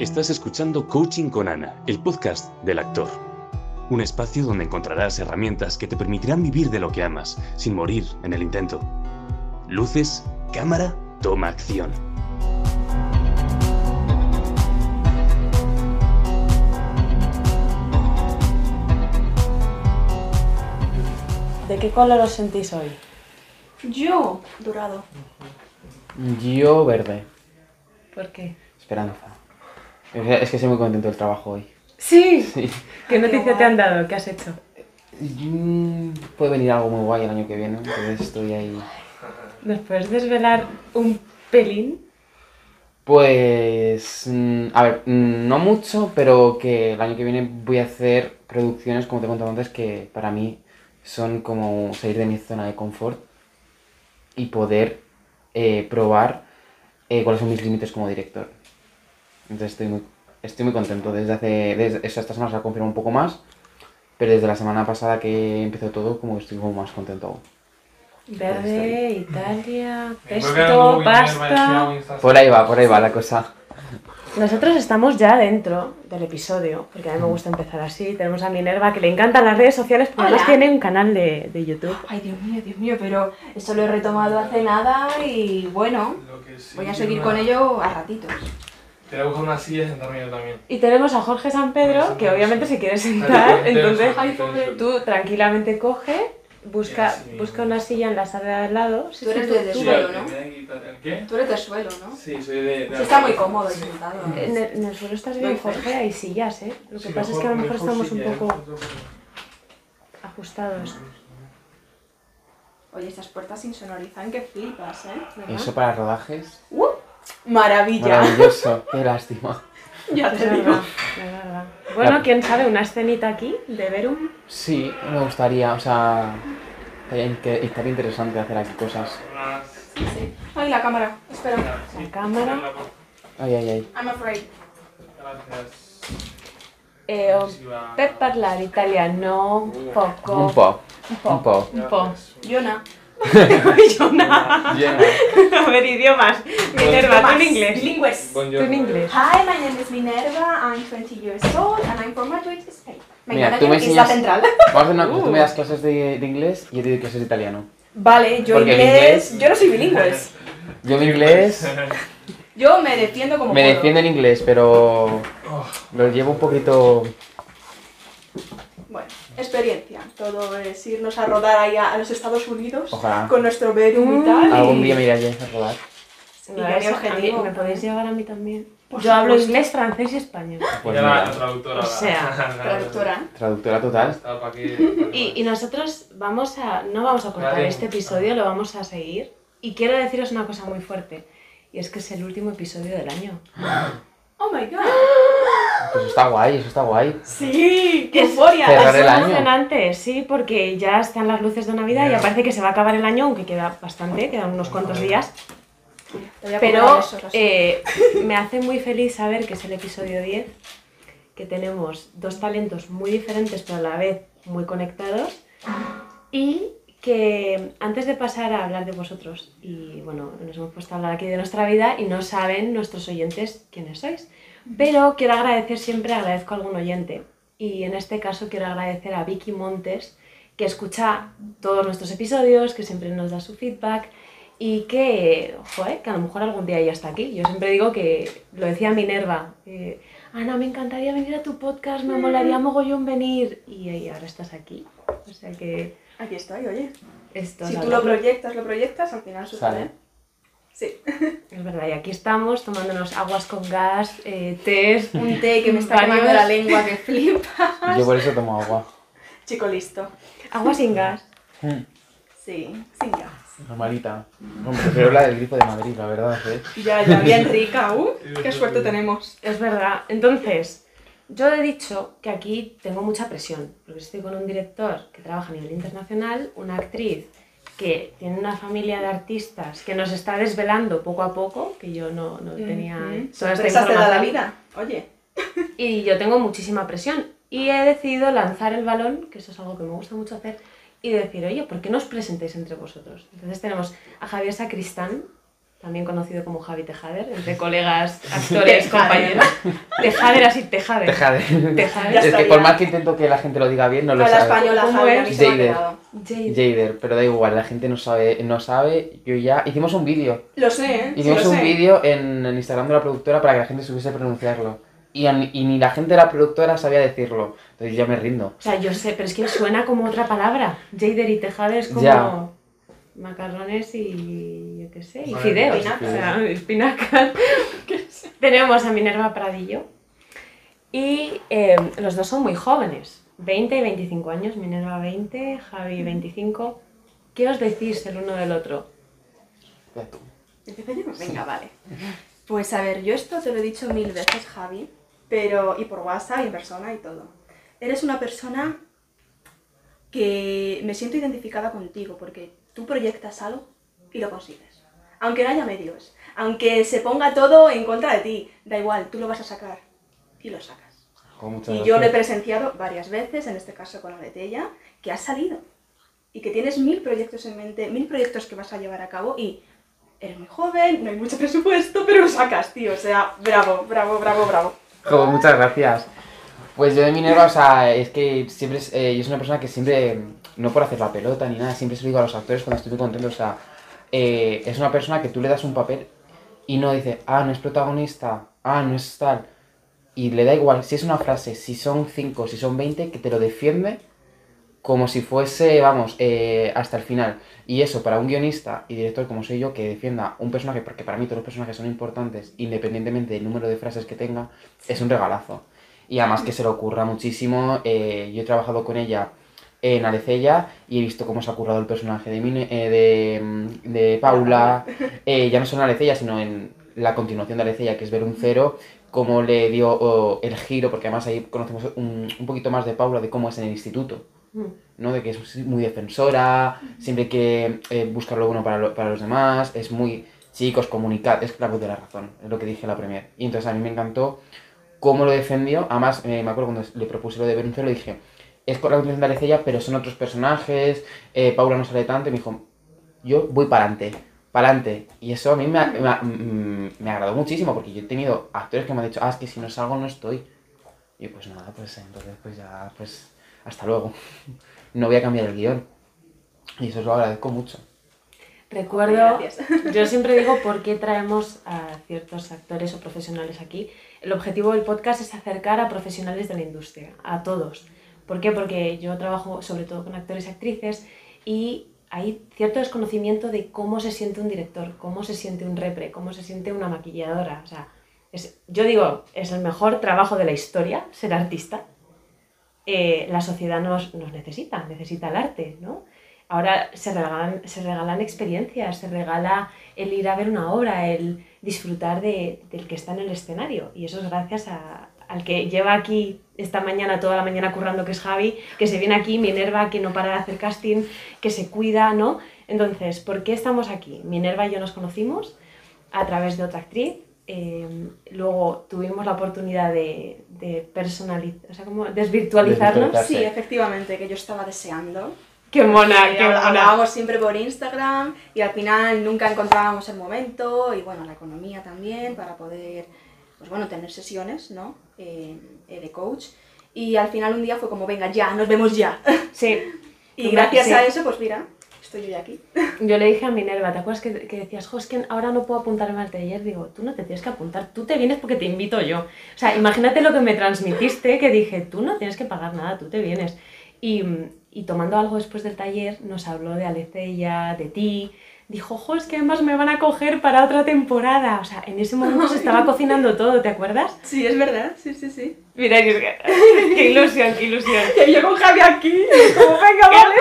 Estás escuchando Coaching con Ana, el podcast del actor. Un espacio donde encontrarás herramientas que te permitirán vivir de lo que amas, sin morir en el intento. Luces, cámara, toma acción. ¿De qué color os sentís hoy? Yo, dorado. Yo verde. ¿Por qué? Esperanza. Es que- es que estoy muy contento del trabajo hoy. Sí. Sí. ¿Qué noticia te han dado? ¿Qué has hecho? Mm, Puede venir algo muy guay el año que viene, entonces estoy ahí. ¿Nos puedes desvelar un pelín? Pues, mm, a ver, mm, no mucho, pero que el año que viene voy a hacer producciones, como te he contado antes, que para mí son como salir de mi zona de confort y poder eh, probar eh, cuáles son mis límites como director. Entonces estoy muy, estoy muy contento. Desde hace, desde, eso esta semana se ha confirmado un poco más, pero desde la semana pasada que empezó todo, como que estoy como más contento aún. Verde, Italia, pesto, pasta. Por ahí va, por ahí va la cosa. Nosotros estamos ya dentro del episodio, porque a mí me gusta empezar así. Tenemos a Minerva que le encantan las redes sociales, pero además tiene un canal de, de YouTube. Ay, Dios mío, Dios mío, pero esto lo he retomado hace nada y bueno, voy a seguir con ello a ratitos. Te voy a buscar una silla y sentarme yo también. Y tenemos a Jorge San Pedro, que obviamente se quiere sentar, entonces tú tranquilamente coge, busca, Sí, busca una silla en la sala de al lado. Sí, Tú eres tú- de suelo. ¿no? me voy a quitar- ¿El qué? Tú eres de suelo, ¿no? Sí, soy de... de Sí, está muy cómodo sentado. En el, en el suelo estás bien. Jorge, hay sillas, ¿eh? Lo que Sí, pasa es que a lo mejor estamos un silla, poco ¿eh? ajustados. Oye, estas puertas insonorizan que flipas, ¿eh? ¿verdad? Eso para rodajes. Maravilla. Maravilloso, qué lástima. Ya Es te digo. verdad, es verdad. Bueno, quién sabe, una escenita aquí de Verum. Sí, me gustaría, o sea, estaría, estaría interesante hacer aquí cosas. Sí, sí. Ay, la cámara. Espera. La cámara. Ay, ay, ay. I'm afraid. Gracias. Eh, oh, per parlare italiano poco. Un po', Un po'. un po'. Un po'. Gracias. Yona. Yo nada. Llena. A ver, idiomas. Minerva, tú en inglés. Bilingües. Tú en inglés. Hi, my name is Minerva. I'm 20 years old and I'm from Madrid, Spain. Me Mira, encanta tú que me enseñas- central. Vamos a hacer una cosa, tú Uh. me das clases de, de inglés y yo te doy clases de italiano. Vale, yo Porque inglés, inglés- Yo no soy bilingüe. Yo mi inglés, Yo me defiendo como me puedo. defiendo en inglés, pero lo llevo un poquito... Experiencia. Todo es irnos a rodar ahí a, a los Estados Unidos Ojalá. con nuestro Verum y tal. Algún y- día me iré allí a rodar. y mi eso, a mí- objetivo. ¿Me podéis llevar a mí también? Por Yo hablo inglés, francés y español. Pues ya la, traductora. O sea, Traductora. traductora total. Y, y nosotros vamos a, no vamos a cortar Vale. este episodio, lo vamos a seguir. Y quiero deciros una cosa muy fuerte, y es que es el último episodio del año. Oh my god. Pues eso está guay, eso está guay. Sí, qué euforia. Cerrar es el año. emocionante, sí, porque ya están las luces de Navidad y Ya. parece que se va a acabar el año, aunque queda bastante, quedan unos cuantos días. Pero eso, eh, me hace muy feliz saber que es el episodio 10, que tenemos dos talentos muy diferentes pero a la vez muy conectados y que antes de pasar a hablar de vosotros, y bueno, nos hemos puesto a hablar aquí de nuestra vida y no saben nuestros oyentes quiénes sois, pero quiero agradecer siempre, agradezco a algún oyente y en este caso quiero agradecer a Vicky Montes que escucha todos nuestros episodios, que siempre nos da su feedback y que, joder, que a lo mejor algún día ya está aquí. Yo siempre digo que, lo decía Minerva, eh, Ana, me encantaría venir a tu podcast, me molaría mogollón venir. Y, y ahora estás aquí. O sea que Aquí estoy, oye. esto Si tú lo proyectas, lo proyectas, al final sucede. Sí. Es verdad, y aquí estamos tomándonos aguas con gas, eh, tés, Un té que me está quemando la lengua que flipa. Yo por eso tomo agua. Chico listo. agua sin gas. Mm, Sí, sin gas. Normalita. No, prefiero la del grifo de Madrid, la verdad, ¿eh? Ya, ya, bien rica. Uh, qué suerte tenemos. Es verdad. Entonces, yo he dicho que aquí tengo mucha presión, porque estoy con un director que trabaja a nivel internacional, una actriz que tiene una familia de artistas que nos está desvelando poco a poco, que yo no, no tenía Ujú. toda esta te da la información. vida. Oye. Y yo tengo muchísima presión. Y he decidido lanzar el balón, que eso es algo que me gusta mucho hacer, y decir, oye, ¿por qué no os presentéis entre vosotros? Entonces tenemos a Javier Sacristán, también conocido como Javi Tejader, entre colegas, actores, Tejader. compañeros. Tejader así, Tejader. Tejader. Ya es que por más que intento que la gente lo diga bien, no lo Con la sabe. española, Jader. quedado. Jade. Jader, pero da igual, la gente no sabe, no sabe, yo ya... Hicimos un vídeo, Lo sé, ¿eh? Hicimos un vídeo en el Instagram de la productora para que la gente supiese pronunciarlo. Y, y ni la gente de la productora sabía decirlo, entonces ya me rindo. O sea, yo sé, pero es que suena como otra palabra. Jader y Tejader es como Ya. macarrones y qué sé, y fideos. espinacas. O sea, espinacas. Tenemos a Minerva Pradillo y eh, los dos son muy jóvenes, 20 y 25 años, Minerva 20, Javi 25. ¿Qué os decís el uno del otro? Ya tú. Empecemos. Venga, vale. Pues a ver, yo esto te lo he dicho mil veces, Javi, pero y por WhatsApp y en persona y todo. Eres una persona que me siento identificada contigo porque tú proyectas algo y lo consigues. Aunque no haya medios, aunque se ponga todo en contra de ti, da igual, tú lo vas a sacar y lo sacas. Muchas Y yo lo he presenciado varias veces, en este caso con Aletella, que has salido y que tienes mil proyectos en mente, mil proyectos que vas a llevar a cabo y eres muy joven, no hay mucho presupuesto, pero lo sacas, tío. O sea, bravo, bravo, bravo, bravo. Jo, muchas gracias. Pues yo de Minerva, o sea, es que siempre, eh, yo soy una persona que siempre, no por hacer la pelota ni nada, siempre se lo digo a los actores cuando estoy muy contento, o sea, eh, es una persona que tú le das un papel y no dice, ah, no es protagonista, ah, no es tal, y le da igual si es una frase, si son 5, si son 20, que te lo defiende como si fuese, vamos, eh, hasta el final. Y eso, para un guionista y director como soy yo, que defienda un personaje, porque para mí todos los personajes son importantes, independientemente del número de frases que tenga, es un regalazo. Y además que se le ocurra muchísimo. eh, yo he trabajado con ella en Alecella y he visto cómo se ha currado el personaje de, Mine- eh, de, mm, de Paula, eh, ya no solo en Alecella, sino en la continuación de Alecella, que es ver un cero, cómo le dio oh, el giro, porque además ahí conocemos un, un poquito más de Paula, de cómo es en el instituto. Mm. ¿no? De que es muy defensora, siempre que eh, busca lo bueno para, lo- para los demás, es muy, chicos, comunicad, es la voz de la razón, es lo que dije en la premier. Y entonces a mí me encantó cómo lo defendió, además eh, me acuerdo cuando le propuse lo de ver un cero, le dije, es con la de Alecella, pero son otros personajes, eh, Paula no sale tanto, y me dijo, yo voy para adelante, para adelante. Y eso a mí me, ha- me, ha- mm, me agradó muchísimo, porque yo he tenido actores que me han dicho, ah, es que si no salgo no estoy. Y yo, pues nada, pues entonces pues ya, pues hasta luego. No voy a cambiar el guion. Y eso os lo agradezco mucho. Recuerdo, yo siempre digo por qué traemos a ciertos actores o profesionales aquí. El objetivo del podcast es acercar a profesionales de la industria, a todos. ¿Por qué? Porque yo trabajo sobre todo con actores y actrices y hay cierto desconocimiento de cómo se siente un director, cómo se siente un repre, cómo se siente una maquilladora. O sea, es- yo digo, es el mejor trabajo de la historia ser artista. Eh, la sociedad nos, nos necesita, necesita el arte, ¿no? Ahora se regalan, se regalan experiencias, se regala el ir a ver una obra, el disfrutar de, del que está en el escenario. Y eso es gracias a- al que lleva aquí esta mañana, toda la mañana currando, que es Javi, que se viene aquí, Minerva, que no para de hacer casting, que se cuida, ¿no? Entonces, ¿por qué estamos aquí? Minerva y yo nos conocimos a través de otra actriz. eh, luego tuvimos la oportunidad de, de personalizar, o sea, como desvirtualizarnos. Desvirtualizar. Sí, efectivamente, que yo estaba deseando. ¡Qué mona! ¡Qué mona! hablábamos siempre por Instagram y al final nunca encontrábamos el momento y bueno, la economía también para poder, pues bueno, tener sesiones, ¿no? Eh, eh, de coach. Y al final un día fue como, venga, ya, nos vemos ya. Sí. Y gracias Sí. a eso, pues mira, estoy yo ya aquí. Yo le dije a Minerva, ¿te acuerdas que, que decías, jo, es que ahora no puedo apuntarme al taller? Digo, tú no te tienes que apuntar, tú te vienes porque te invito yo. O sea, imagínate lo que me transmitiste, que dije, tú no tienes que pagar nada, tú te vienes. Y, y tomando algo después del taller, nos habló de Alecella, de ti. Dijo, jo, es que además me van a coger para otra temporada. O sea, en ese momento se estaba cocinando todo, ¿te acuerdas? Sí, es verdad, sí, sí, sí. Mira, es que- qué ilusión, qué ilusión. Y yo con Javi aquí. como, venga, vale.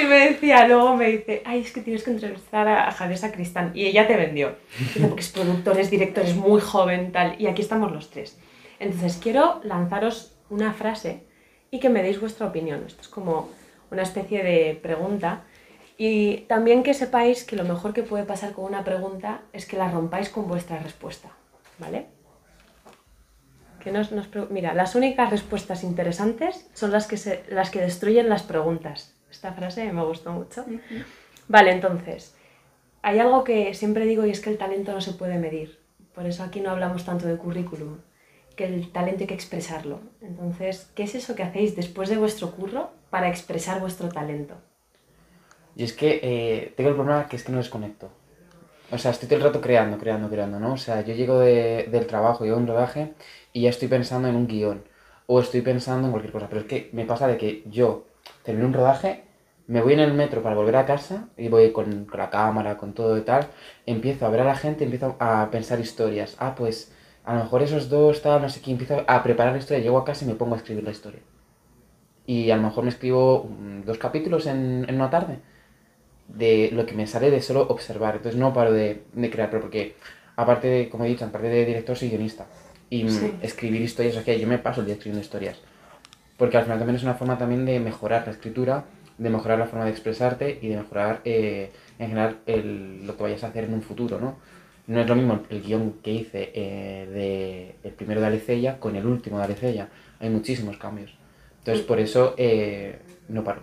Y me decía, luego me dice, ay, es que tienes que entrevistar a Javier Sacristán. Y ella te vendió. Dice, porque es productor, es director, es muy joven, tal. Y aquí estamos los tres. Entonces, quiero lanzaros una frase y que me deis vuestra opinión. Esto es como una especie de pregunta. Y también que sepáis que lo mejor que puede pasar con una pregunta es que la rompáis con vuestra respuesta. ¿Vale? Que nos, nos Mira, las únicas respuestas interesantes son las que, se, las que destruyen las preguntas. Esta frase me gustó mucho. Vale, entonces, hay algo que siempre digo y es que el talento no se puede medir. Por eso aquí no hablamos tanto de currículum, que el talento hay que expresarlo. Entonces, ¿qué es eso que hacéis después de vuestro curro para expresar vuestro talento? Y es que eh, tengo el problema que es que no desconecto. O sea, estoy todo el rato creando, creando, creando, ¿no? O sea, yo llego de- del trabajo, llego a un rodaje y ya estoy pensando en un guion. O estoy pensando en cualquier cosa. Pero es que me pasa de que yo termino un rodaje, me voy en el metro para volver a casa y voy con, la cámara, con todo y tal. Empiezo a ver a la gente, empiezo a pensar historias. Ah, pues a lo mejor esos dos, tal, no sé qué. Empiezo a preparar la historia, llego a casa y me pongo a escribir la historia. Y a lo mejor me escribo mm, dos capítulos en, en una tarde de lo que me sale de solo observar. Entonces no paro de, de crear, pero porque aparte de, como he dicho, aparte de director soy guionista. Y Sí. escribir historias, o sea, yo me paso el día escribiendo historias. Porque al final también es una forma también de mejorar la escritura, de mejorar la forma de expresarte y de mejorar eh, en general el- lo que vayas a hacer en un futuro, ¿no? No es lo mismo el guion que hice eh, de el primero de Alicella con el último de Alicella. Hay muchísimos cambios. Entonces por eso eh, no paro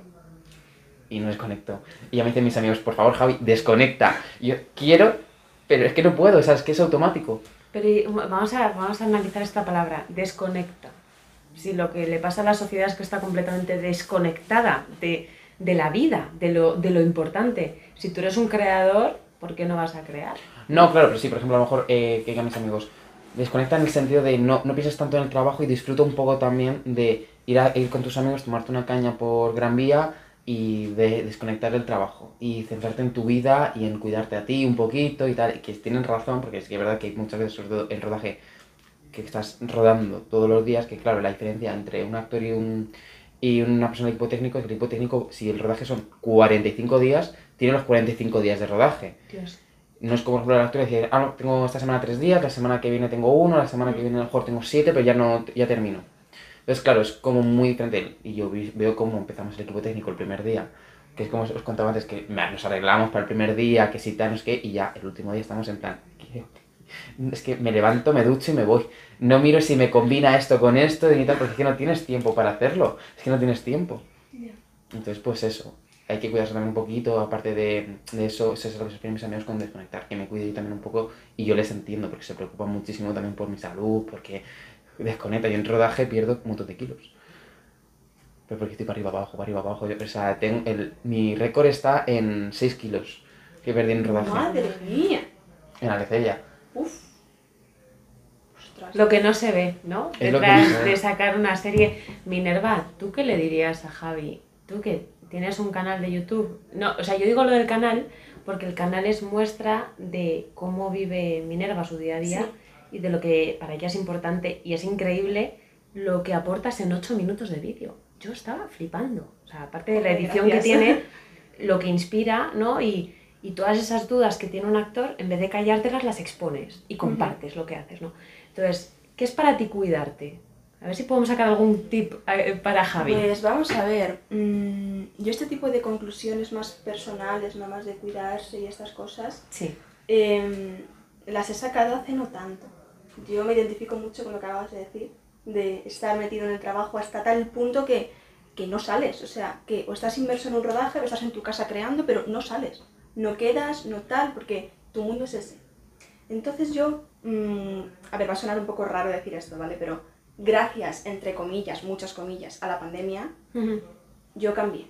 y no desconecto. Y ya me dicen mis amigos, por favor, Javi, desconecta. Y yo quiero, pero es que no puedo, o sea, es que es automático. Pero vamos a, vamos a analizar esta palabra, desconecta. Si lo que le pasa a la sociedad es que está completamente desconectada de, de la vida, de lo, de lo importante. Si tú eres un creador, ¿por qué no vas a crear? No, claro, pero sí, por ejemplo, a lo mejor, eh, que digan mis amigos, desconecta en el sentido de no, no pienses tanto en el trabajo y disfruta un poco también de ir, a, ir con tus amigos, tomarte una caña por Gran Vía y de desconectar del trabajo y centrarte en tu vida y en cuidarte a ti un poquito y tal, y que tienen razón, porque es que es verdad que hay muchas veces, sobre todo el rodaje, que estás rodando todos los días, que claro, la diferencia entre un actor y, un, y una persona de equipo técnico es que el equipo técnico, si el rodaje son 45 días, tiene los 45 días de rodaje. Dios. No es como por ejemplo el actor decir, ah, no, tengo esta semana tres días, la semana que viene tengo uno, la semana que viene a lo mejor tengo siete, pero ya no, ya termino. Entonces, claro, es como muy diferente. Y yo vi- veo cómo empezamos el equipo técnico el primer día, que es como os contaba antes, que nos arreglamos para el primer día, que si tal, no es que, y ya el último día estamos en plan, ¿qué? es que me levanto, me ducho y me voy. No miro si me combina esto con esto y tal, porque es que no tienes tiempo para hacerlo, es que no tienes tiempo. Entonces, pues eso. Hay que cuidarse también un poquito, aparte de, de eso, eso es lo que se mis amigos con desconectar, que me cuide yo también un poco y yo les entiendo porque se preocupan muchísimo también por mi salud, porque desconecta, yo en rodaje pierdo un montón de kilos. Pero porque estoy para arriba, abajo, para arriba, abajo, yo- o sea, tengo el, mi récord está en 6 kilos que perdí en rodaje, Madre mía. en Alecella. Uf. Ostras. Lo que no se ve, ¿no? Es Detrás no de sacar una serie. Minerva, ¿tú qué le dirías a Javi? ¿Tú que tienes un canal de YouTube? No, o sea, yo digo lo del canal porque el canal es muestra de cómo vive Minerva su día a día y de lo que para ella es importante y es increíble lo que aportas en 8 minutos de vídeo. Yo estaba flipando. O sea, aparte de la edición gracias. que tiene, lo que inspira, ¿no? Y, y todas esas dudas que tiene un actor, en vez de callártelas, las expones y compartes lo que haces, ¿no? Entonces, ¿qué es para ti cuidarte? A ver si podemos sacar algún tip eh, para Javi. Pues vamos a ver, mm, yo este tipo de conclusiones más personales, no más de cuidarse y estas cosas, Sí, em, las he sacado hace no tanto. Yo me identifico mucho con lo que acabas de decir, de estar metido en el trabajo hasta tal punto que, que no sales. O sea, que o estás inmerso en un rodaje o estás en tu casa creando, pero no sales. No quedas, no tal, porque tu mundo es ese. Entonces yo, mm, a ver, va a sonar un poco raro decir esto, ¿vale? Pero gracias, entre comillas, muchas comillas, a la pandemia, yo cambié.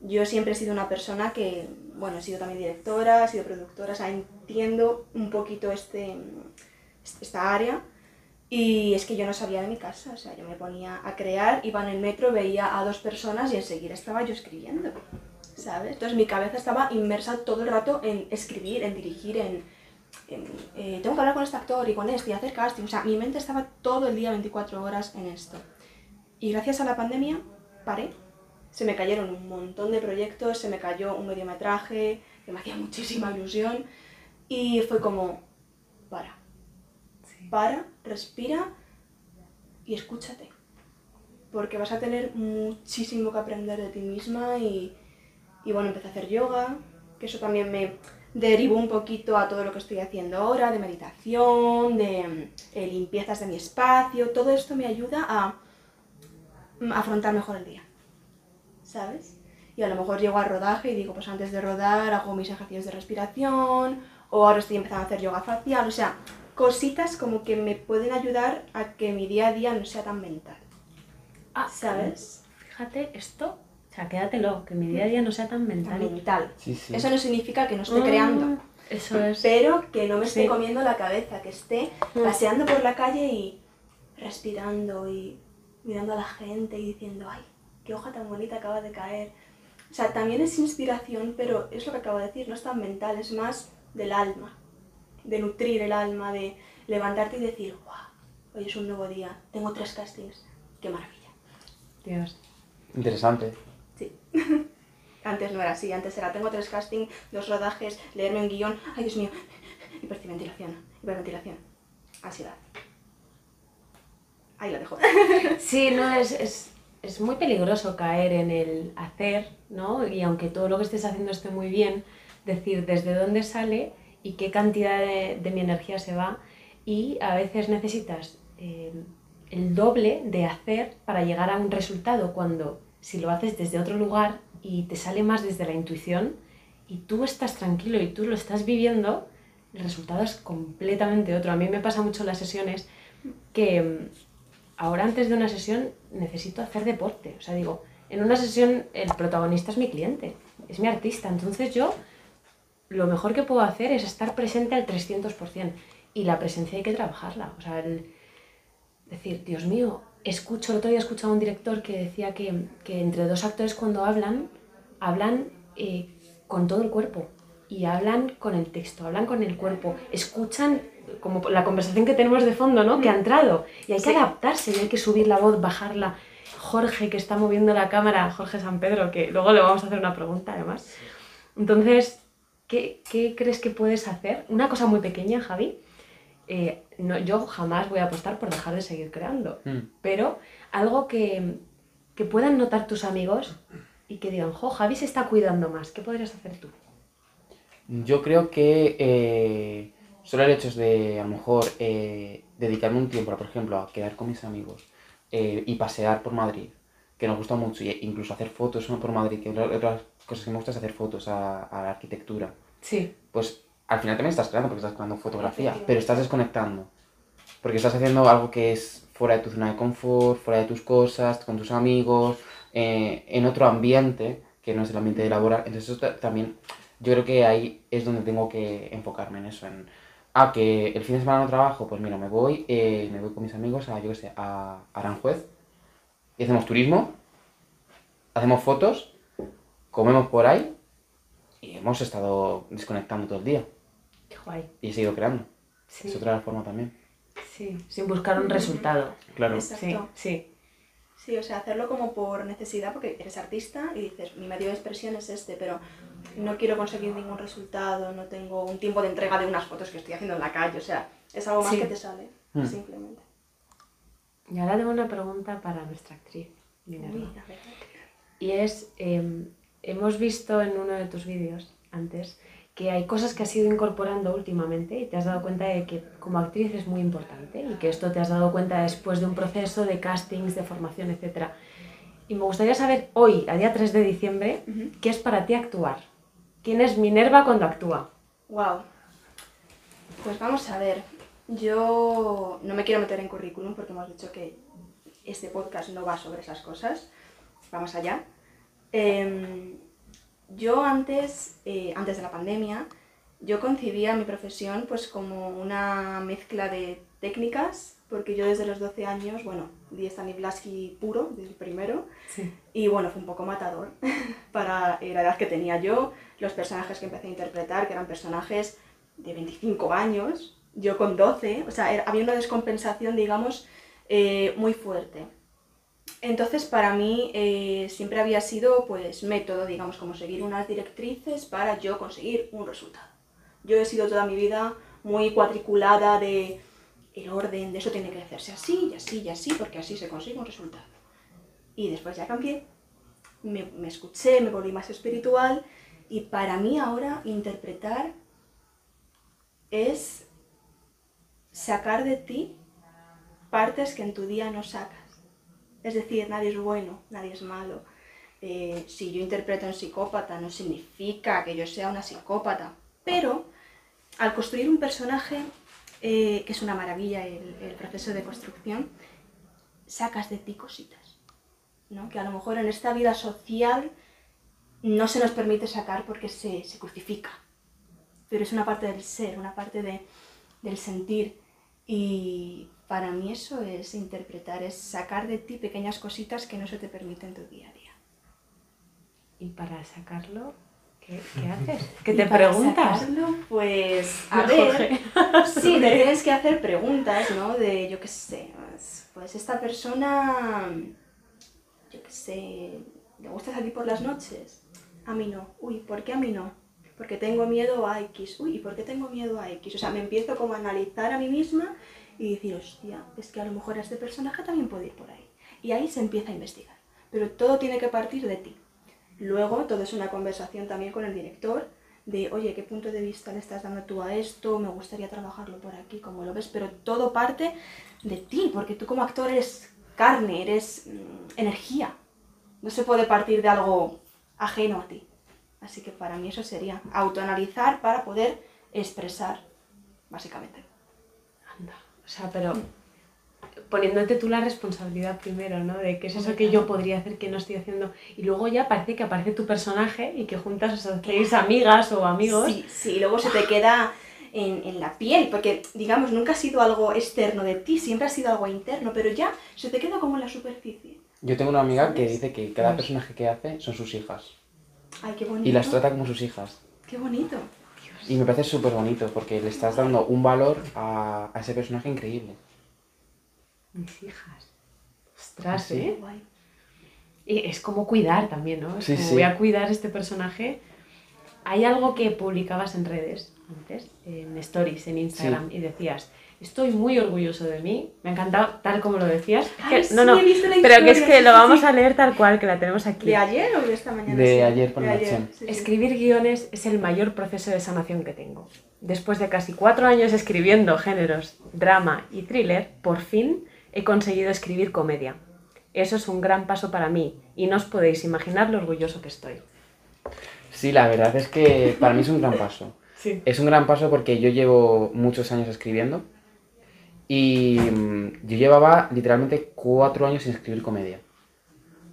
Yo siempre he sido una persona que, bueno, he sido también directora, he sido productora, o sea, entiendo un poquito este, esta área. Y es que yo no sabía de mi casa, o sea, yo me ponía a crear, iba en el metro, veía a dos personas y enseguida estaba yo escribiendo, ¿sabes? Entonces mi cabeza estaba inmersa todo el rato en escribir, en dirigir, en, en, eh, tengo que hablar con este actor y con este y hacer casting, o sea, mi mente estaba todo el día 24 horas en esto. Y gracias a la pandemia paré, se me cayeron un montón de proyectos, se me cayó un mediometraje que me hacía muchísima ilusión y fue como, para, para, respira y escúchate. Porque vas a tener muchísimo que aprender de ti misma y, y bueno, empecé a hacer yoga, que eso también me derivó un poquito a todo lo que estoy haciendo ahora, de meditación, de eh, limpiezas de mi espacio, todo esto me ayuda a mm, afrontar mejor el día, ¿sabes? y a lo mejor llego al rodaje y digo, pues antes de rodar hago mis ejercicios de respiración o ahora estoy empezando a hacer yoga facial, o sea, cositas como que me pueden ayudar a que mi día a día no sea tan mental, Ah, ¿sabes? Fíjate, esto, o sea, quédatelo, que mi día a día no sea tan Tan mental. mental. Sí, sí. Eso no significa que no esté Mm, creando, Eso es. pero que no me esté Sí. comiendo la cabeza, que esté Mm. paseando por la calle y respirando y mirando a la gente y diciendo, ay, qué hoja tan bonita acaba de caer. O sea, también es inspiración, pero es lo que acabo de decir, no es tan mental, es más del alma, de nutrir el alma, de levantarte y decir, wow, hoy es un nuevo día, tengo tres castings, qué maravilla. Dios. Interesante. Sí. Antes no era así, antes era tengo tres castings, dos rodajes, leerme un guion, ay Dios mío, hiperventilación, hiperventilación, ansiedad. Ahí la dejo. Sí, no, es, es, es muy peligroso caer en el hacer, ¿no? Y aunque todo lo que estés haciendo esté muy bien, decir desde dónde sale y qué cantidad de, mi energía se va. Y a veces necesitas eh, el doble de hacer para llegar a un resultado cuando si lo haces desde otro lugar y te sale más desde la intuición y tú estás tranquilo y tú lo estás viviendo, el resultado es completamente otro. A mí me pasa mucho en las sesiones que mm, ahora antes de una sesión necesito hacer deporte. O sea, digo, en una sesión el protagonista es mi cliente, es mi artista. Entonces yo lo mejor que puedo hacer es estar presente al 300%. Y la presencia hay que trabajarla. O sea, el decir, Dios mío, escucho, el otro día he escuchado a un director que decía que, que entre dos actores cuando hablan, hablan eh, con todo el cuerpo. Y hablan con el texto, hablan con el cuerpo, escuchan como la conversación que tenemos de fondo, ¿no? Que ha entrado. Y hay que Sí. adaptarse, y hay que subir la voz, bajarla. Jorge, que está moviendo la cámara, Jorge San Pedro, que luego le vamos a hacer una pregunta además. Entonces, ¿qué, qué crees que puedes hacer? Una cosa muy pequeña, Javi. Eh, no, yo jamás voy a apostar por dejar de seguir creando, Mm. pero algo que, que puedan notar tus amigos y que digan, jo, Javi se está cuidando más, ¿qué podrías hacer tú? Yo creo que eh, solo el hecho de, a lo mejor, eh, dedicarme un tiempo, por ejemplo, a quedar con mis amigos eh, y pasear por Madrid, que nos gusta mucho, e incluso hacer fotos por Madrid, que otra otra de las cosas que me gusta es hacer fotos a, a la arquitectura. Sí, Pues al final también estás creando porque estás creando fotografía, pero estás desconectando. Porque estás haciendo algo que es fuera de tu zona de confort, fuera de tus cosas, con tus amigos, eh, en otro ambiente que no es el ambiente laboral. Entonces eso también, yo creo que ahí es donde tengo que enfocarme en eso, en, ah, que el fin de semana no trabajo, pues mira, me voy, eh, me voy con mis amigos a, yo qué sé, a Aranjuez, y hacemos turismo, hacemos fotos, comemos por ahí, y hemos estado desconectando todo el día, qué guay. y he seguido creando. Sí, Es otra forma también. sí, sin buscar un resultado. Claro. Exacto. Sí, sí, Sí, o sea, hacerlo como por necesidad, porque eres artista y dices, mi medio de expresión es este, pero no quiero conseguir ningún resultado, no tengo un tiempo de entrega de unas fotos que estoy haciendo en la calle, o sea, es algo más Sí. que te sale, Mm. simplemente. Y ahora tengo una pregunta para nuestra actriz, Minerva. Uy, a ver. Y es, eh, hemos visto en uno de tus vídeos antes que hay cosas que has ido incorporando últimamente y te has dado cuenta de que como actriz es muy importante y que esto te has dado cuenta después de un proceso de castings, de formación, etc. Y me gustaría saber hoy, a día 3 de diciembre. ¿qué es para ti actuar? ¿Quién es Minerva cuando actúa? Wow. Pues vamos a ver. Yo no me quiero meter en currículum porque hemos dicho que este podcast no va sobre esas cosas. Vamos allá. Em, yo antes, eh, antes de la pandemia, yo concibía mi profesión pues como una mezcla de técnicas, porque yo desde los 12 años, bueno, di Stanislavski puro, desde el primero, Sí. y bueno, fue un poco matador para la edad que tenía yo, los personajes que empecé a interpretar, que eran personajes de 25 años, yo con 12, o sea, era- había una descompensación, digamos, eh, muy fuerte. Entonces, para mí eh, siempre había sido, pues, método, digamos, como seguir unas directrices para yo conseguir un resultado. Yo he sido toda mi vida muy cuadriculada de el orden, de eso tiene que hacerse así y así y así, porque así se consigue un resultado. Y después ya cambié, me, me escuché, me volví más espiritual y para mí ahora interpretar es sacar de ti partes que en tu día no sacas. Es decir, nadie es bueno, nadie es malo. eh, si yo interpreto un psicópata no significa que yo sea una psicópata, pero al construir un personaje, eh, que es una maravilla el, el proceso de construcción, sacas de ti cositas, ¿no? Que a lo mejor en esta vida social no se nos permite sacar porque se, se crucifica, pero es una parte del ser, una parte de, del sentir. Y para mí eso es interpretar, es sacar de ti pequeñas cositas que no se te permiten en tu día a día. Y para sacarlo, ¿qué, qué haces? ¿Qué Y te para preguntas? sacarlo, pues, a Jorge. ver, sí, te tienes que hacer preguntas, ¿no? De, yo qué sé, pues, pues esta persona, yo qué sé, ¿le gustas a ti por las noches? A mí no. Uy, ¿por qué a mí no? Porque tengo miedo a X. Uy, ¿y por qué tengo miedo a X? O sea, me empiezo como a analizar a mí misma y decir, hostia, es que a lo mejor este personaje también puede ir por ahí. Y ahí se empieza a investigar. Pero todo tiene que partir de ti. Luego, todo es una conversación también con el director de, oye, ¿qué punto de vista le estás dando tú a esto? Me gustaría trabajarlo por aquí, como lo ves, pero todo parte de ti, porque tú como actor eres carne, eres mm, energía. No se puede partir de algo ajeno a ti. Así que para mí eso sería autoanalizar para poder expresar, básicamente. O sea, pero poniéndote tú la responsabilidad primero, ¿no? De qué es eso que yo podría hacer que no estoy haciendo. Y luego ya parece que aparece tu personaje y que juntas os hacéis amigas o amigos. Sí, sí, y luego se te queda en, en la piel, porque digamos, nunca ha sido algo externo de ti, siempre ha sido algo interno, pero ya se te queda como en la superficie. Yo tengo una amiga que dice que cada personaje que hace son sus hijas. Ay, qué bonito. Y las trata como sus hijas. Qué bonito. Y me parece súper bonito porque le estás dando un valor a, a ese personaje increíble. Mis hijas. Ostras, Sí. ¿eh? Guay. Y es como cuidar también, ¿no? Es Sí, como sí. voy a cuidar este personaje. Hay algo que publicabas en redes antes, en stories, en Instagram, y decías, estoy muy orgulloso de mí. Me ha encantado tal como lo decías. Que- sí, no, no, he visto la pero que es que lo vamos a leer tal cual, que la tenemos aquí. ¿De ayer o de esta mañana? De Sí, ayer por la noche. sí. Escribir guiones es el mayor proceso de sanación que tengo. Después de casi cuatro años escribiendo géneros, drama y thriller, por fin he conseguido escribir comedia. Eso es un gran paso para mí y no os podéis imaginar lo orgulloso que estoy. Sí, la verdad es que para mí es un gran paso. Sí. Es un gran paso porque yo llevo muchos años escribiendo y mm, yo llevaba literalmente cuatro años sin escribir comedia.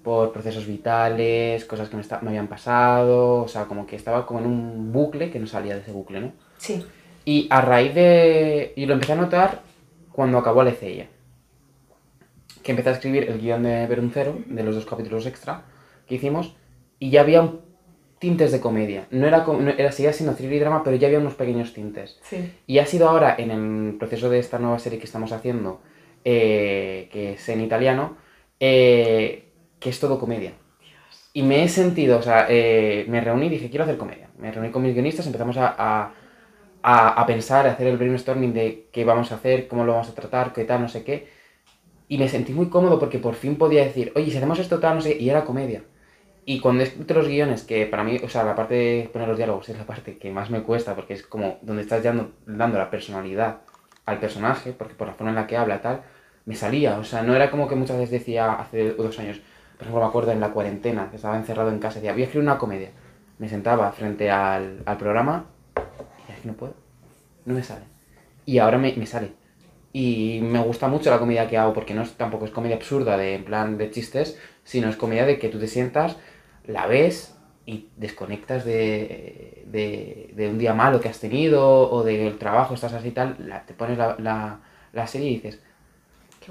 Por procesos vitales, cosas que me, habían pasado, o sea, como que estaba como en un bucle que no salía de ese bucle, ¿no? Sí. Y a raíz de... Y lo empecé a notar cuando acabó la ECEIA. Que empecé a escribir el guion de Veruncero, de los dos capítulos extra que hicimos, y ya había un- tintes de comedia. No era, no era seguía siendo thriller y drama, pero ya había unos pequeños tintes. Sí. Y ha sido ahora, en el proceso de esta nueva serie que estamos haciendo, eh, que es en italiano, eh, que es todo comedia. Y me he sentido, o sea, eh, me reuní y dije, quiero hacer comedia. Me reuní con mis guionistas, empezamos a, a, a- a pensar, a hacer el brainstorming de qué vamos a hacer, cómo lo vamos a tratar, qué tal, no sé qué. Y me sentí muy cómodo porque por fin podía decir, oye, si hacemos esto tal, no sé, qué", y era comedia. Y cuando he escrito los guiones, que para mí, o sea, la parte de poner los diálogos es la parte que más me cuesta, porque es como donde estás dando, dando la personalidad al personaje, porque por la forma en la que habla, tal, me salía. O sea, no era como que muchas veces decía hace dos años, por ejemplo, me acuerdo en la cuarentena, que estaba encerrado en casa, decía, voy a escribir una comedia. Me sentaba frente al, al programa y es que no puedo, no me sale. Y ahora me, me sale. Y me gusta mucho la comedia que hago, porque no es, tampoco es comedia absurda, de, en plan de chistes, sino es comedia de que tú te sientas, la ves y desconectas de, de, de un día malo que has tenido o del trabajo, estás así y tal, la- te pones la, la, la serie y dices,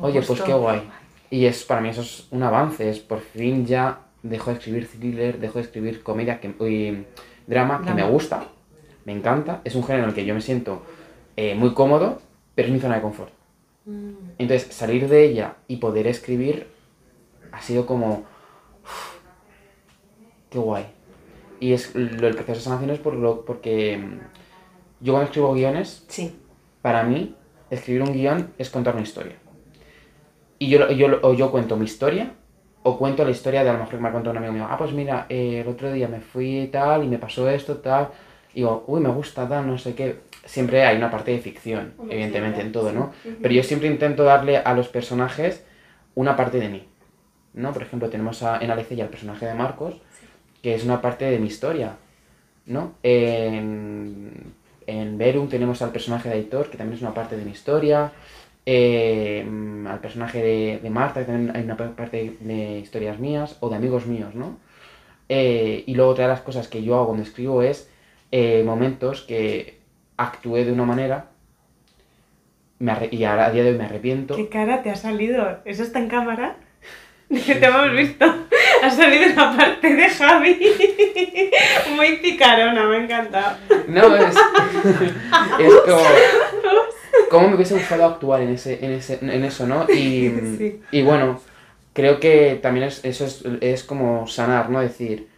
oye, pues qué guay. Y es para mí eso es un avance, es por fin ya dejo de escribir thriller, dejo de escribir comedia, que, uy, drama, que me gusta, me encanta, es un género en el que yo me siento eh, muy cómodo, pero es mi zona de confort. Mm, Entonces, salir de ella y poder escribir ha sido como. Qué guay. Y es lo el proceso de sanación es por lo, porque mm, yo cuando escribo guiones, Sí. para mí, escribir un guion es contar una historia. Y yo, yo, o yo cuento mi historia, o cuento la historia de a lo mejor que me ha contado un amigo mío. Ah, pues mira, eh, el otro día me fui tal y me pasó esto, tal. Y digo, uy, me gusta tal, no sé qué. Siempre hay una parte de ficción, Hombre, evidentemente, en todo, ¿no? sí. Pero yo siempre intento darle a los personajes una parte de mí. ¿no? Por ejemplo, tenemos a, en Alecella el personaje de Marcos, que es una parte de mi historia, ¿no? En, en Verum tenemos al personaje de Aitor, que también es una parte de mi historia. eh, al personaje de, de Marta, que también hay una pa- parte de historias mías o de amigos míos, ¿no? Eh, y luego otra de las cosas que yo hago cuando escribo es eh, momentos que actué de una manera me y ahora a día de hoy me arrepiento. ¿Qué cara te ha salido? ¿Eso está en cámara? Que te hemos visto. Ha salido una parte de Javi. Muy picarona, me ha encantado. No, es, es como... ¿Cómo me hubiese gustado actuar en, ese, en, ese, en eso, no? Y, Sí. y bueno, creo que también es, eso es, es como sanar, ¿no? Decir,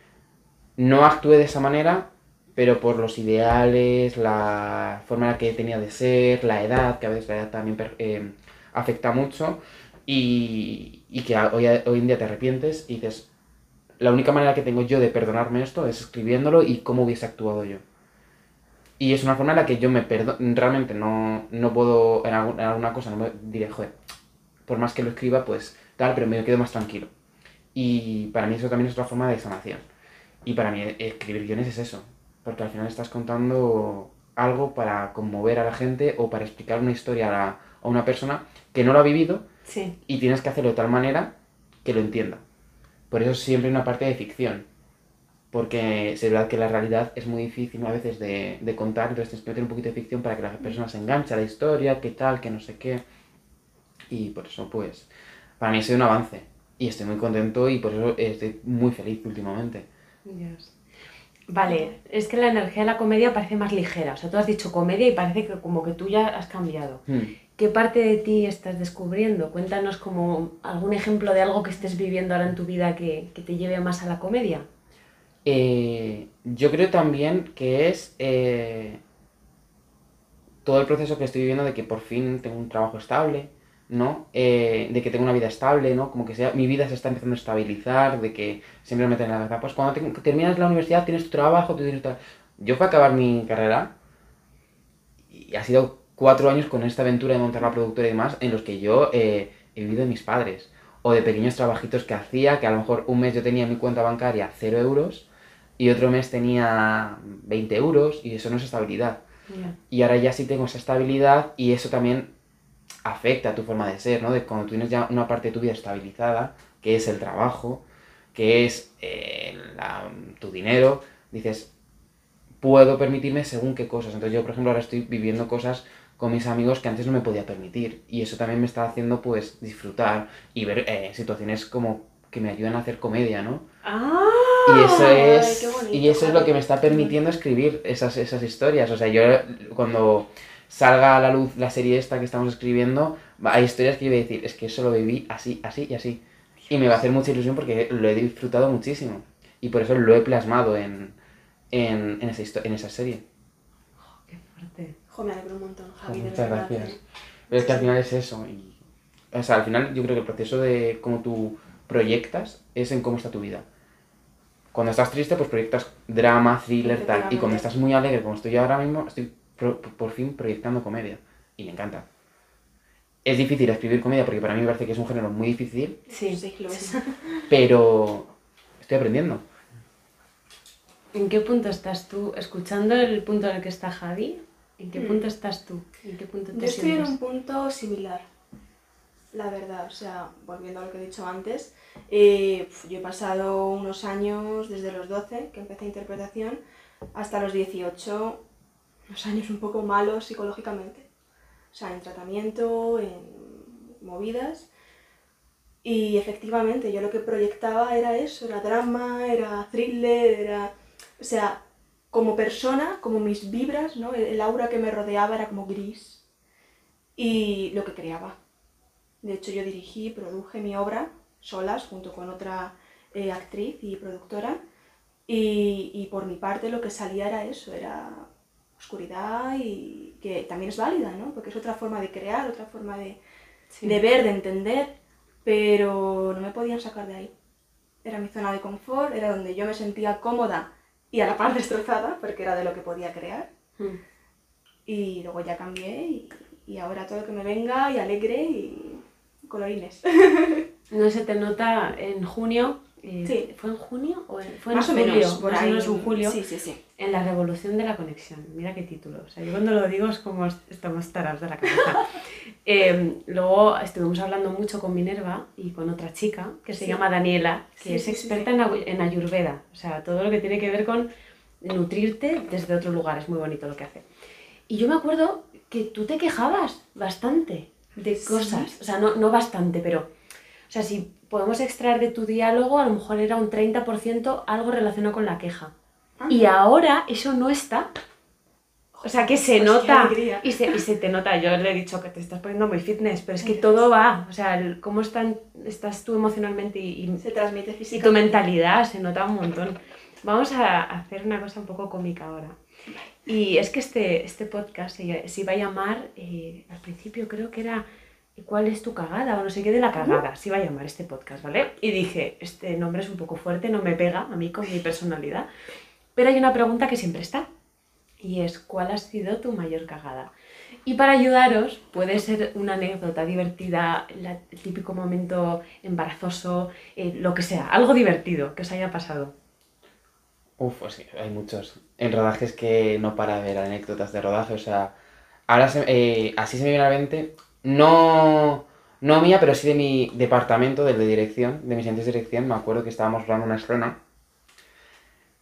no actué de esa manera, pero por los ideales, la forma en la que tenía de ser, la edad, que a veces la edad también eh, afecta mucho, y, y que hoy en día te arrepientes y dices, la única manera que tengo yo de perdonarme esto es escribiéndolo y cómo hubiese actuado yo. Y es una forma en la que yo me perdono, realmente no, no puedo, en, algún- en alguna cosa no me diré, joder, por más que lo escriba, pues tal, pero me quedo más tranquilo. Y para mí eso también es otra forma de sanación. Y para mí escribir guiones es eso, porque al final estás contando algo para conmover a la gente o para explicar una historia a, la- a una persona que no lo ha vivido Sí. y tienes que hacerlo de tal manera que lo entienda. Por eso siempre hay una parte de ficción. Porque es verdad que la realidad es muy difícil a veces de, de contar, entonces tienes que meter un poquito de ficción para que la persona se enganche a la historia, qué tal, que no sé qué. Y por eso, pues, para mí ha sido un avance. Y estoy muy contento y por eso estoy muy feliz últimamente. Dios. Vale, es que la energía de la comedia parece más ligera. O sea, tú has dicho comedia y parece que como que tú ya has cambiado. Hmm. ¿Qué parte de ti estás descubriendo? Cuéntanos como algún ejemplo de algo que estés viviendo ahora en tu vida que, te lleve más a la comedia. Eh, yo creo también que es eh, todo el proceso que estoy viviendo de que por fin tengo un trabajo estable, ¿no? Eh, de que tengo una vida estable, ¿no? Como que sea, mi vida se está empezando a estabilizar, de que siempre me meten en la cabeza, pues cuando te- terminas la universidad tienes tu trabajo, tú tienes tu... Yo fui a acabar mi carrera y ha sido cuatro años con esta aventura de montar la productora y demás en los que yo eh, he vivido de mis padres o de pequeños trabajitos que hacía, que a lo mejor un mes yo tenía en mi cuenta bancaria cero euros y otro mes tenía 20 euros y eso no es estabilidad. Y ahora ya sí tengo esa estabilidad y eso también afecta a tu forma de ser, ¿no? De cuando tú tienes ya una parte de tu vida estabilizada, que es el trabajo, que es eh, la- tu dinero, dices, puedo permitirme según qué cosas. Entonces yo, por ejemplo, ahora estoy viviendo cosas con mis amigos que antes no me podía permitir. Y eso también me está haciendo, pues, disfrutar y ver eh, situaciones como que me ayudan a hacer comedia, ¿no? ¡Ah! Y eso Ay, es, qué bonito, y eso es lo que me está permitiendo escribir esas, esas historias. O sea, yo cuando salga a la luz la serie esta que estamos escribiendo, hay historias que yo voy a decir, es que eso lo viví así, así y así. Y me va a hacer mucha ilusión porque lo he disfrutado muchísimo. Y por eso lo he plasmado en, en, en, esa, en esa serie. ¡Qué fuerte! Jo, me alegro un montón, Javi, Muchas verdad, gracias. ¿eh? Pero es que al final es eso. Y, o sea, al final yo creo que el proceso de cómo tú proyectas es en cómo está tu vida. Cuando estás triste, pues proyectas drama, thriller, tal. Y cuando estás muy alegre, como estoy yo ahora mismo, estoy pro- por fin proyectando comedia. Y me encanta. Es difícil escribir comedia porque para mí me parece que es un género muy difícil, Sí, Sí, lo es. pero estoy aprendiendo. ¿En qué punto estás tú? Escuchando el punto en el que está Javi, ¿en qué Mm. punto estás tú? ¿En qué punto te Yo estoy en un punto similar, la verdad. O sea, volviendo a lo que he dicho antes, eh, yo he pasado unos años, desde los 12, que empecé interpretación, hasta los 18, unos años un poco malos psicológicamente. O sea, en tratamiento, en movidas. Y efectivamente, yo lo que proyectaba era eso, era drama, era thriller, era... O sea, como persona, como mis vibras, ¿no? El, el aura que me rodeaba era como gris. Y lo que creaba. De hecho, yo dirigí, produje mi obra solas, junto con otra eh, actriz y productora. Y, y por mi parte lo que salía era eso, era oscuridad y que también es válida, ¿no? Porque es otra forma de crear, otra forma de, Sí. de ver, de entender, pero no me podían sacar de ahí. Era mi zona de confort, era donde yo me sentía cómoda y a la par destrozada, porque era de lo que podía crear. Mm. Y luego ya cambié y, y ahora todo lo que me venga y alegre y colorines. No se te nota en junio. Eh, Sí. ¿Fue en junio o en, fue en Más o julio? menos, por ahí. menos en julio. Sí, sí, sí. En la revolución de la conexión. Mira qué título. O sea, yo cuando lo digo es como est- estamos tarados de la cabeza. Eh, luego estuvimos hablando mucho con Minerva y con otra chica que se Sí. llama Daniela, que Sí, es experta En, ayu- en Ayurveda. O sea, todo lo que tiene que ver con nutrirte desde otro lugar. Es muy bonito lo que hace. Y yo me acuerdo que tú te quejabas bastante de cosas. O sea, no, no bastante, pero... O sea, si podemos extraer de tu diálogo, a lo mejor era un 30% algo relacionado con la queja. Ah. Y ahora eso no está. O sea, que se Pues nota. Y se, y se te nota. Yo le he dicho que te estás poniendo muy fitness, pero es que todo va. O sea, el- cómo están, estás tú emocionalmente y, y- Se transmite y tu mentalidad se nota un montón. Vamos a hacer una cosa un poco cómica ahora. Y es que este, este podcast se, se iba a llamar, eh, al principio creo que era ¿Cuál es tu cagada? O no sé qué de la cagada. Se iba a llamar este podcast, ¿vale? Y dije, este nombre es un poco fuerte, no me pega a mí con mi personalidad. Pero hay una pregunta que siempre está. Y es, ¿cuál ha sido tu mayor cagada? Y para ayudaros, puede ser una anécdota divertida, la- el típico momento embarazoso, eh, lo que sea, algo divertido que os haya pasado. Uf, pues sí, hay muchos. En rodajes que no para de ver anécdotas de rodaje, o sea, ahora se- eh, así se me viene a la mente, no, no mía, pero sí de mi departamento, del de dirección, de mis entes de dirección, me acuerdo que estábamos rodando una escena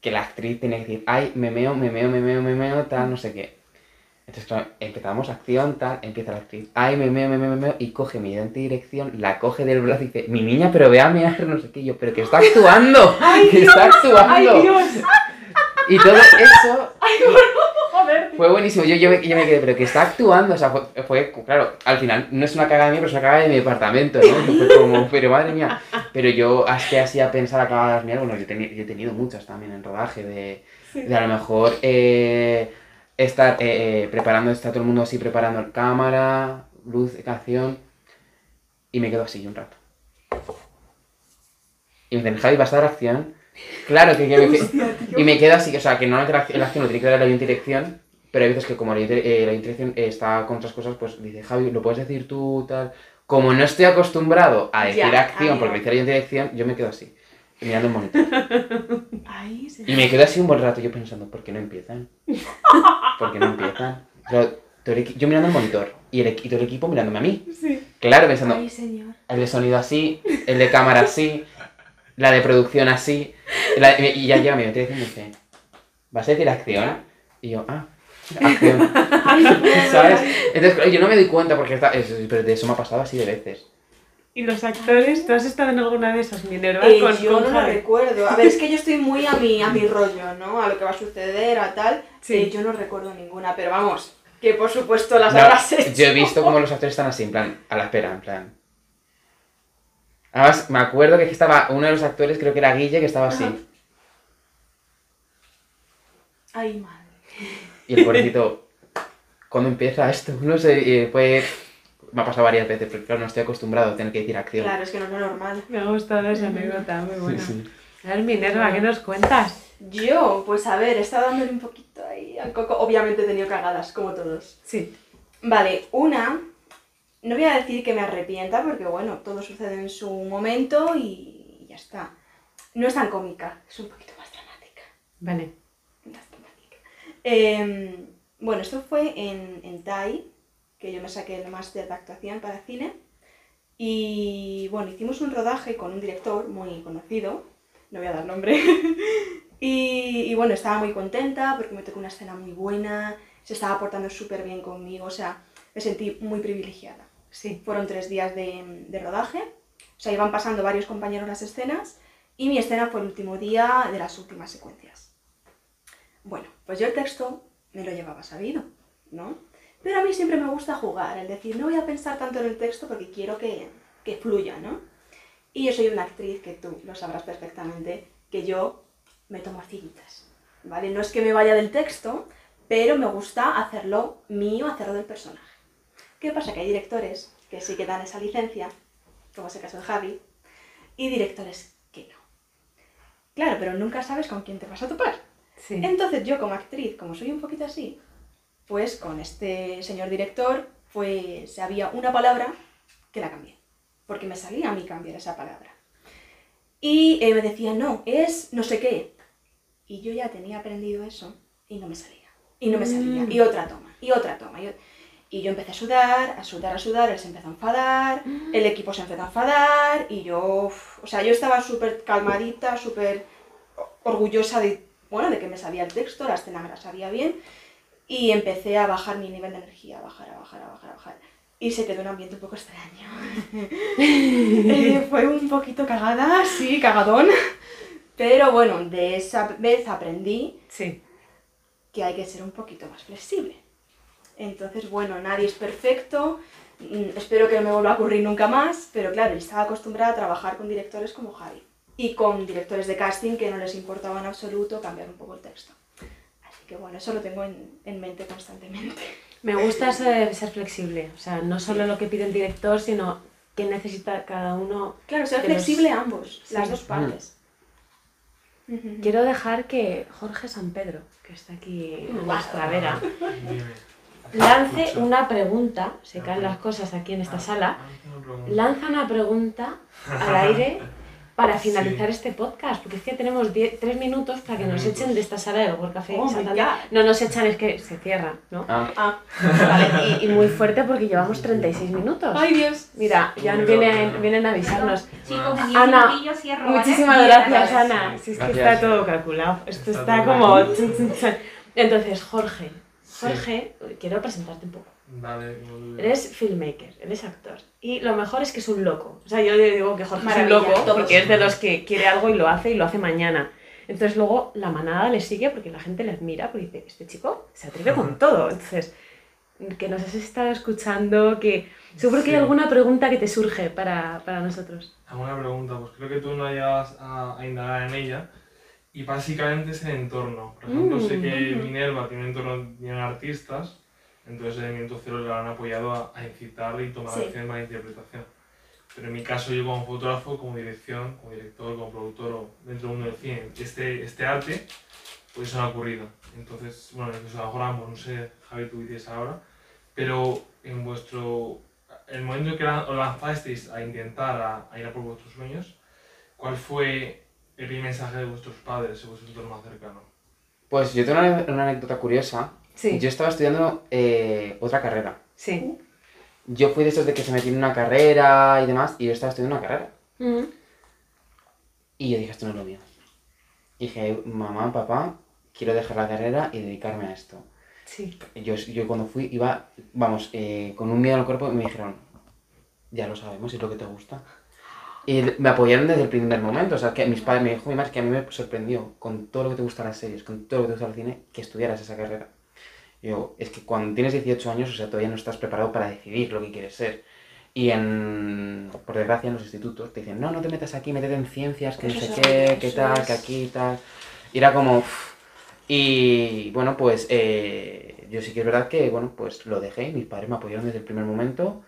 que la actriz tenía que decir, ay, me meo, me meo, me meo, me meo, tal, no sé qué. Entonces, empezamos acción, tal, empieza la actriz, ay, me meo, me meo, me meo, y coge mi ayudante de dirección, la coge del brazo y dice, mi niña, pero ve a mear, no sé qué, Y yo, pero que está actuando, que está actuando. Y todo eso Joder. Fue buenísimo. Yo, yo, me, yo me quedé, pero que está actuando. O sea, fue, fue, claro, al final no es una cagada mía, pero es una cagada de mi departamento, ¿no? Fue como, pero madre mía. Pero yo, así a pensar a cagadas mías, bueno, yo, he teni- yo he tenido muchas también en rodaje, de, de a lo mejor eh, estar eh, eh, preparando, está todo el mundo así preparando cámara, luz, canción, y me quedo así un rato. Y me dicen, Javi, ¿vas a dar acción? Claro que, que me, y me quedo así, o sea, que no la acción, la acción lo tiene que dar la de dirección, pero hay veces que como la eh, la está con otras cosas, pues dice, Javi, ¿lo puedes decir tú, tal? Como no estoy acostumbrado a decir Ya, acción, porque me dice la dirección, yo me quedo así, mirando el monitor. Ay, se- Y me quedo así un buen rato yo pensando, ¿por qué no empiezan? ¿Por qué no empiezan? Equi- yo mirando el monitor y, el, y todo el equipo mirándome a mí. Sí. Claro, pensando, Ay, señor. el de sonido así, el de cámara así, la de producción así. la- y ya llega mi dirección y me dice, ¿vas a decir acción? Y yo, ah. ¿Sabes? Entonces, yo no me doy cuenta porque está, pero de eso me ha pasado así de veces. ¿Y los actores? ¿Tú has estado en alguna de esas Minerva? Eh, con, yo con no lo recuerdo. A ver, es que yo estoy muy a mi, a mi rollo, ¿no? A lo que va a suceder, a tal. Sí. Eh, yo no recuerdo ninguna, pero vamos, que por supuesto las No, habrás hecho. yo he visto cómo los actores están así, en plan, a la espera, en plan. Además, me acuerdo que estaba uno de los actores, creo que era Guille, que estaba así. Ajá. Ay, madre. Y el pobrecito, ¿cuándo empieza esto? No sé, y fue... Me ha pasado varias veces, porque claro, no estoy acostumbrado a tener que decir acción. Claro, es que no es lo normal. Me ha gustado esa anécdota, muy buena. Sí, sí. A ver, Minerva, ¿qué nos cuentas? Yo, pues a ver, he estado dándole un poquito ahí al coco. Obviamente he tenido cagadas, como todos. Sí. Vale, una, no voy a decir que me arrepienta, porque bueno, todo sucede en su momento y ya está. No es tan cómica, es un poquito más dramática. Vale. Em, bueno, esto fue en, en TAI, que yo me saqué el máster de actuación para cine. Y bueno, hicimos un rodaje con un director muy conocido, no voy a dar nombre. y, y bueno, estaba muy contenta porque me tocó una escena muy buena, se estaba portando súper bien conmigo, o sea, me sentí muy privilegiada. Sí. Fueron tres días de, de rodaje, o sea, iban pasando varios compañeros las escenas y mi escena fue el último día de las últimas secuencias. Bueno, pues yo el texto me lo llevaba sabido, ¿no? Pero a mí siempre me gusta jugar, el decir, no voy a pensar tanto en el texto porque quiero que, que fluya, ¿no? Y yo soy una actriz que tú lo sabrás perfectamente, que yo me tomo ciritas, ¿vale? No es que me vaya del texto, pero me gusta hacerlo mío, hacerlo del personaje. ¿Qué pasa? Que hay directores que sí que dan esa licencia, como es el caso de Javi, y directores que no. Claro, pero nunca sabes con quién te vas a topar. Sí. Entonces yo como actriz, como soy un poquito así, pues con este señor director, pues había una palabra que la cambié. porque me salía a mí cambiar esa palabra. Y eh, me decía, no, es no sé qué. Y yo ya tenía aprendido eso y no me salía. Y no me salía. Mm. Y otra toma, y otra toma. Y, y yo empecé a sudar, a sudar, a sudar, él se empezó a enfadar, el equipo se empezó a enfadar y yo, uf, o sea, yo estaba súper calmadita, súper orgullosa de, bueno, de que me sabía el texto, la escena me la sabía bien y empecé a bajar mi nivel de energía, a bajar, a bajar, a bajar, a bajar. Y se quedó un ambiente un poco extraño. Eh, fue un poquito cagada, sí, cagadón. Pero bueno, de esa vez aprendí Sí. que hay que ser un poquito más flexible. Entonces, bueno, nadie es perfecto, mm, espero que no me vuelva a ocurrir nunca más, pero claro, estaba acostumbrada a trabajar con directores como Javi y con directores de casting que no les importaba en absoluto cambiar un poco el texto. Así que bueno, eso lo tengo en, en mente constantemente. Me gusta eso de ser flexible. O sea, no solo lo que pide el director, sino qué necesita cada uno. Claro, ser los- flexible a ambos, Sí. las dos partes. Ujú. Quiero dejar que Jorge San Pedro, que está aquí en nuestra vera, lance una pregunta. Se caen las cosas aquí en esta Ah, sala. ah. Lanza una pregunta al aire para Sí. finalizar este podcast, porque es que tenemos die- tres minutos para que nos Minutos. echen de esta sala de World Café Oh. No nos echan, es que se cierra, ¿no? Ah, Ah, Vale, y, y muy fuerte porque llevamos 36 minutos. ay Dios. Mira, ya Muy vienen, vienen a avisarnos. Chicos, en Ana, 10 minutillos cierro, ¿vale? Muchísimas Diez gracias. Ana. Si es que está todo calculado. Esto Está como... Entonces, Jorge. Sí. Jorge, quiero presentarte un poco. Dale, muy. Eres filmmaker, eres actor. Y lo mejor es que es un loco. O sea, yo digo que Jorge Maravilla, es un loco porque es de los que quiere algo y lo hace y lo hace mañana. Entonces luego la manada le sigue porque la gente le admira porque dice, este chico se atreve con todo. Entonces, que nos has estado escuchando, que seguro que hay Sí. alguna pregunta que te surge para, para nosotros. ¿Alguna pregunta? Pues creo que tú no llegas a, a indagar en ella. Y básicamente es el entorno. Por ejemplo, Mm. sé que Minerva tiene un entorno lleno de artistas, entonces en Minuto Cero le han apoyado a, a incitar y tomar Sí. acciones para la interpretación. Pero en mi caso, yo como fotógrafo, como dirección, como director, como productor o dentro del mundo del cine, este, este arte, pues eso no ha ocurrido. Entonces, bueno, incluso a lo mejor ambos, no sé, Javi, tú dices ahora, pero en vuestro. El momento en que os lanzasteis a intentar a, a ir a por vuestros sueños, ¿cuál fue el mensaje de vuestros padres o vuestro entorno más cercano? pues yo tengo una, una anécdota curiosa. Sí, Yo estaba estudiando eh, otra carrera. sí. Yo fui de esos de que se metí en una carrera y demás, y yo estaba estudiando una carrera. Mm. Y yo dije, esto no es lo mío. Y dije, mamá, papá, quiero dejar la carrera y dedicarme a esto. Sí. Yo, yo cuando fui iba, vamos, eh, con un miedo el cuerpo y me dijeron, ya lo sabemos, es lo que te gusta. Y me apoyaron desde el primer momento, o sea, que mis padres me dijo mi madre que a mí me sorprendió, con todo lo que te gusta las series, con todo lo que te gusta el cine, que estudiaras esa carrera. Yo, es que cuando tienes 18 años, o sea, todavía no estás preparado para decidir lo que quieres ser. Y en, por desgracia, en los institutos te dicen, no, no te metas aquí, métete en ciencias, que no sé qué, qué tal, que aquí y tal. Y era como... uff. Y bueno, pues eh, yo sí que es verdad que, bueno, pues lo dejé, mis padres me apoyaron desde el primer momento.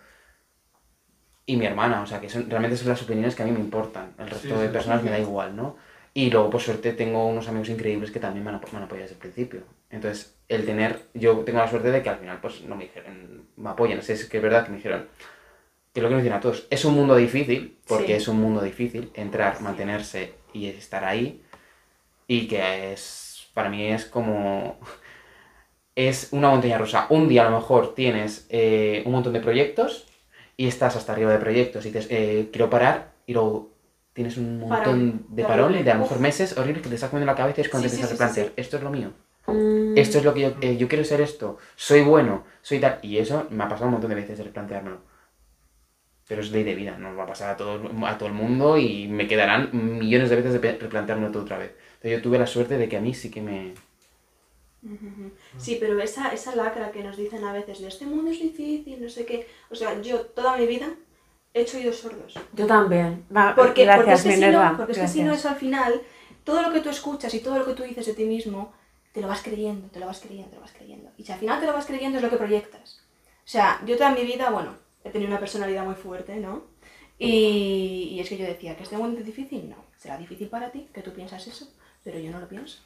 Y mi hermana, o sea, que son, realmente son las opiniones que a mí me importan. El resto Sí, de sí, personas sí. me da igual, ¿no? Y luego, por suerte, tengo unos amigos increíbles que también me han, apo- me han apoyado desde el principio. Entonces, el tener, yo tengo la suerte de que al final, pues, no me dijeron, me apoyan. Es, es que es verdad que me dijeron, que es lo que nos dicen a todos, es un mundo difícil, porque Sí. es un mundo difícil, entrar, mantenerse y estar ahí. Y que es, para mí es como, es una montaña rusa. Un día a lo mejor tienes eh, un montón de proyectos y estás hasta arriba de proyectos y dices, eh, quiero parar y luego tienes un montón de Terrible. de a lo mejor meses horribles que te estás comiendo la cabeza y es cuando Sí, te sí, empiezas a sí, replantear, esto es lo mío, Mm. esto es lo que yo, eh, yo quiero ser esto, soy bueno, soy tal, y eso me ha pasado un montón de veces de replanteármelo. Pero es ley de vida, nos va a pasar a todo, a todo el mundo y me quedarán millones de veces de replanteármelo todo otra vez. Entonces yo tuve la suerte de que a mí sí que me... Sí, pero esa, esa lacra que nos dicen a veces de este mundo es difícil, no sé qué. O sea, yo toda mi vida he hecho oídos sordos. Yo también. Va, Porque, gracias, porque es que, si no, porque es que si no eso al final, todo lo que tú escuchas y todo lo que tú dices de ti mismo, te lo vas creyendo, te lo vas creyendo, te lo vas creyendo. Y si al final te lo vas creyendo es lo que proyectas. O sea, yo toda mi vida, bueno, he tenido una personalidad muy fuerte, ¿no? Y, y es que yo decía que este mundo es difícil, no. Será difícil para ti que tú piensas eso, pero yo no lo pienso.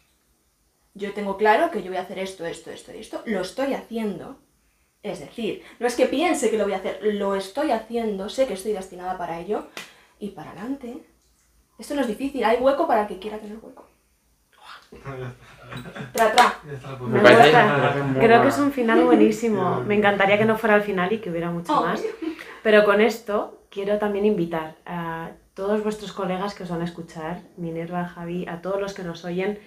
Yo tengo claro que yo voy a hacer esto, esto, esto y esto. Lo estoy haciendo. Es decir, no es que piense que lo voy a hacer, lo estoy haciendo, sé que estoy destinada para ello y para adelante. Esto no es difícil, hay hueco para el que quiera tener hueco. Tra, tra. Me Me parece, Creo que es un final buenísimo. Me encantaría que no fuera el final y que hubiera mucho Oh. más. Pero con esto quiero también invitar a todos vuestros colegas que os van a escuchar, Minerva, Javi, a todos los que nos oyen,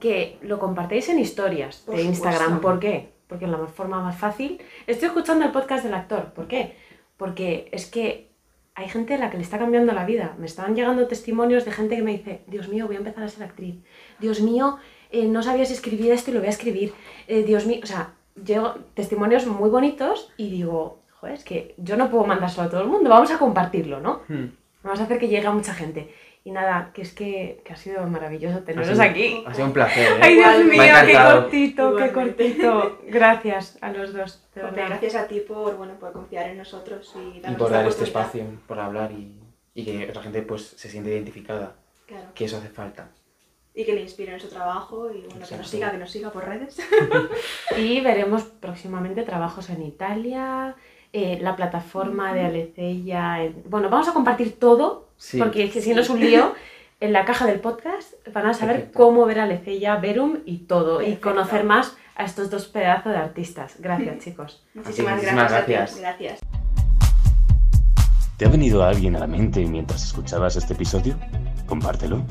que lo compartáis en historias Por de Instagram. supuesto. ¿Por qué? Porque es la forma más fácil. Estoy escuchando el podcast del actor. ¿Por qué? Porque es que hay gente a la que le está cambiando la vida. Me están llegando testimonios de gente que me dice, Dios mío, voy a empezar a ser actriz. Dios mío, eh, no sabía si escribir esto y lo voy a escribir. Eh, Dios mío, o sea, llego testimonios muy bonitos y digo, joder, es que yo no puedo mandárselo a todo el mundo, vamos a compartirlo, ¿no? Hmm. Vamos a hacer que llegue a mucha gente. Y nada, que es que, que ha sido maravilloso Ha teneros sido- aquí. Ha sido un placer, ¿eh? Ay, Dios mío, qué cortito, qué cortito. Gracias a los dos, de Hombre, verdad. gracias a ti por, bueno, por confiar en nosotros y Y por dar este espacio, por hablar y, y que otra gente pues se siente identificada, Claro. que eso hace falta. Y que le inspiren su trabajo y bueno, que nos siga, que nos siga por redes. Y veremos próximamente trabajos en Italia, eh, la plataforma de Alecella. en- Bueno, vamos a compartir todo, Sí. porque es que si no es un lío. En la caja del podcast van a saber Perfecto. cómo ver a Alecella, Verum y todo, y conocer más a estos dos pedazos de artistas. Gracias, chicos. Muchísimas, muchísimas gracias, a ti. gracias. Gracias. ¿Te ha venido alguien a la mente mientras escuchabas este episodio? Compártelo.